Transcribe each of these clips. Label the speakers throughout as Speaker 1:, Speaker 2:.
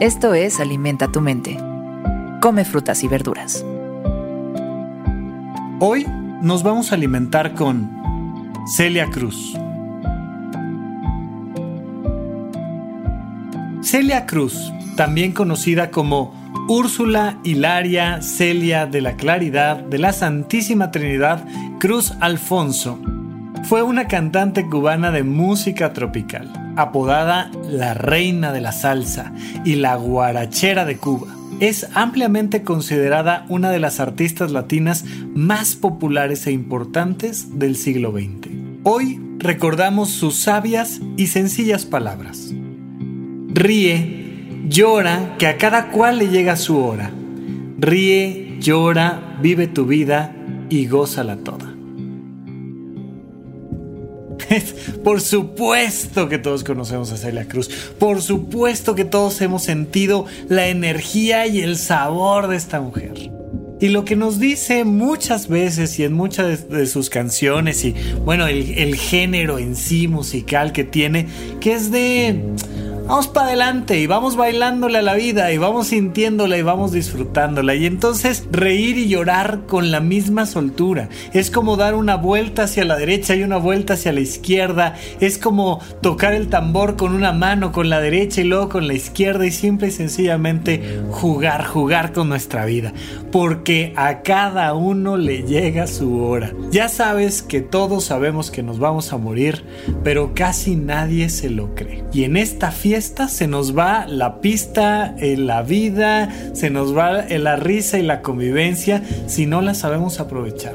Speaker 1: Esto es Alimenta tu mente. Come frutas y verduras.
Speaker 2: Hoy nos vamos a alimentar con Celia Cruz. Celia Cruz, también conocida como Úrsula Hilaria Celia de la Claridad de la Santísima Trinidad Cruz Alfonso, fue una cantante cubana de música tropical apodada la reina de la salsa y la guarachera de Cuba. Es ampliamente considerada una de las artistas latinas más populares e importantes del siglo XX. Hoy recordamos sus sabias y sencillas palabras. Ríe, llora, que a cada cual le llega su hora. Ríe, llora, vive tu vida y gózala toda. Por supuesto que todos conocemos a Celia Cruz. Por supuesto que todos hemos sentido la energía y el sabor de esta mujer. Y lo que nos dice muchas veces y en muchas de, sus canciones y bueno, el, el género en sí musical que tiene, que es de vamos para adelante y vamos bailándole a la vida y vamos sintiéndola y vamos disfrutándola. Y entonces reír y llorar con la misma soltura. Es como dar una vuelta hacia la derecha y una vuelta hacia la izquierda. Es como tocar el tambor con una mano con la derecha y luego con la izquierda y simple y sencillamente jugar, jugar con nuestra vida. Porque a cada uno le llega su hora. Ya sabes que todos sabemos que nos vamos a morir, pero casi nadie se lo cree. Y en esta fiesta se nos va la pista, eh, la vida, se nos va eh, la risa y la convivencia si no la sabemos aprovechar.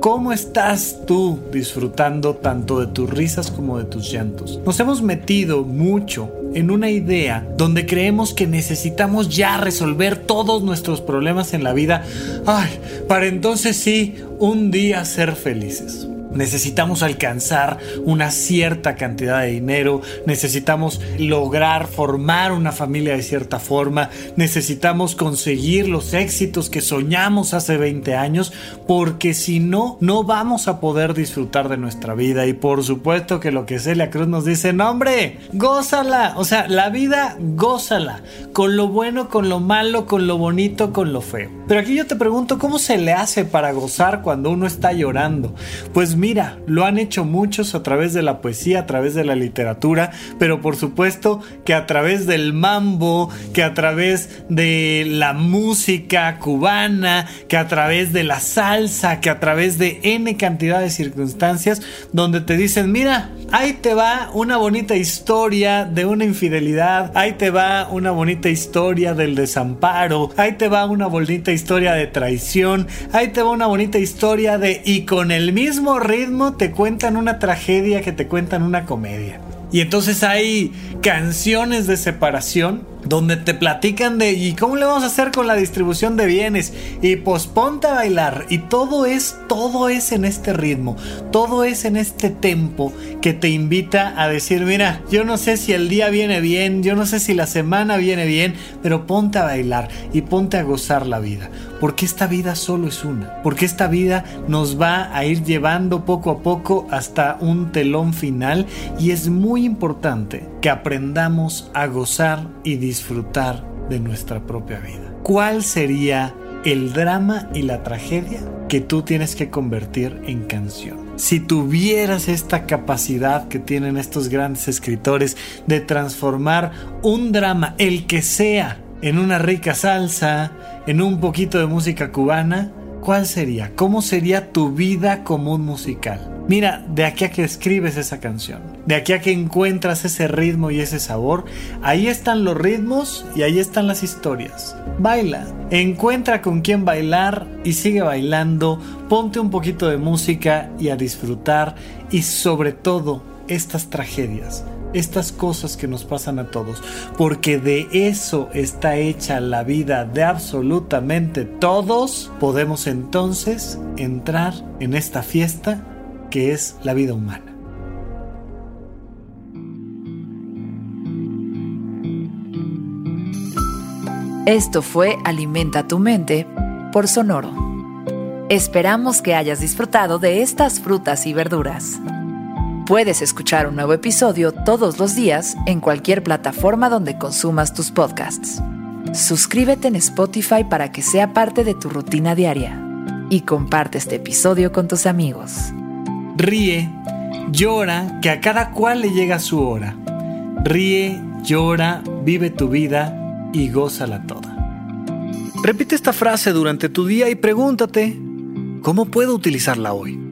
Speaker 2: ¿Cómo estás tú disfrutando tanto de tus risas como de tus llantos? Nos hemos metido mucho en una idea donde creemos que necesitamos ya resolver todos nuestros problemas en la vida, ay, para entonces sí, un día ser felices. Necesitamos alcanzar una cierta cantidad de dinero, necesitamos lograr formar una familia de cierta forma, necesitamos conseguir los éxitos que soñamos hace 20 años, porque si no, no vamos a poder disfrutar de nuestra vida. Y por supuesto que lo que Celia Cruz nos dice, no hombre, gózala, o sea, la vida gózala, con lo bueno, con lo malo, con lo bonito, con lo feo. Pero aquí yo te pregunto, ¿cómo se le hace para gozar cuando uno está llorando? Pues mira, lo han hecho muchos a través de la poesía, a través de la literatura, pero por supuesto que a través del mambo, que a través de la música cubana, que a través de la salsa, que a través de N cantidad de circunstancias donde te dicen, mira, ahí te va una bonita historia de una infidelidad, ahí te va una bonita historia del desamparo, ahí te va una bonita historia de traición, ahí te va una bonita historia de y con el mismo ritmo te cuentan una tragedia que te cuentan una comedia. Y entonces hay canciones de separación donde te platican de y cómo le vamos a hacer con la distribución de bienes y pues ponte a bailar. Y todo es todo es en este ritmo, todo es en este tempo que te invita a decir, mira, yo no sé si el día viene bien, yo no sé si la semana viene bien, pero ponte a bailar y ponte a gozar la vida, porque esta vida solo es una, porque esta vida nos va a ir llevando poco a poco hasta un telón final. Y es muy importante que aprendamos a gozar y disfrutar de nuestra propia vida. ¿Cuál sería el drama y la tragedia que tú tienes que convertir en canción? Si tuvieras esta capacidad que tienen estos grandes escritores de transformar un drama, el que sea, en una rica salsa, en un poquito de música cubana, ¿cuál sería? ¿Cómo sería tu vida como un musical? Mira, de aquí a que escribes esa canción, de aquí a que encuentras ese ritmo y ese sabor, ahí están los ritmos y ahí están las historias. Baila, encuentra con quién bailar y sigue bailando, ponte un poquito de música y a disfrutar y sobre todo estas tragedias estas cosas que nos pasan a todos, porque de eso está hecha la vida de absolutamente todos, podemos entonces entrar en esta fiesta que es la vida humana.
Speaker 1: Esto fue Alimenta tu mente por Sonoro. Esperamos que hayas disfrutado de estas frutas y verduras. Puedes escuchar un nuevo episodio todos los días en cualquier plataforma donde consumas tus podcasts. Suscríbete en Spotify para que sea parte de tu rutina diaria y comparte este episodio con tus amigos.
Speaker 2: Ríe, llora, que a cada cual le llega su hora. Ríe, llora, vive tu vida y gózala toda. Repite esta frase durante tu día y pregúntate, ¿cómo puedo utilizarla hoy?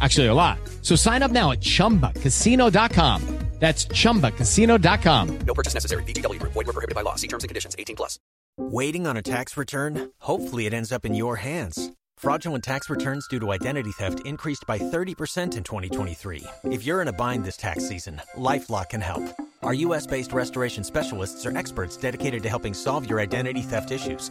Speaker 3: Actually, a lot. So sign up now at chumbacasino.com. That's chumbacasino.com.
Speaker 4: No purchase necessary. VGW Group. Void were prohibited by law. See terms and conditions 18 plus.
Speaker 5: Waiting on a tax return? Hopefully, it ends up in your hands. Fraudulent tax returns due to identity theft increased by 30% in 2023. If you're in a bind this tax season, LifeLock can help. Our U.S. based restoration specialists are experts dedicated to helping solve your identity theft issues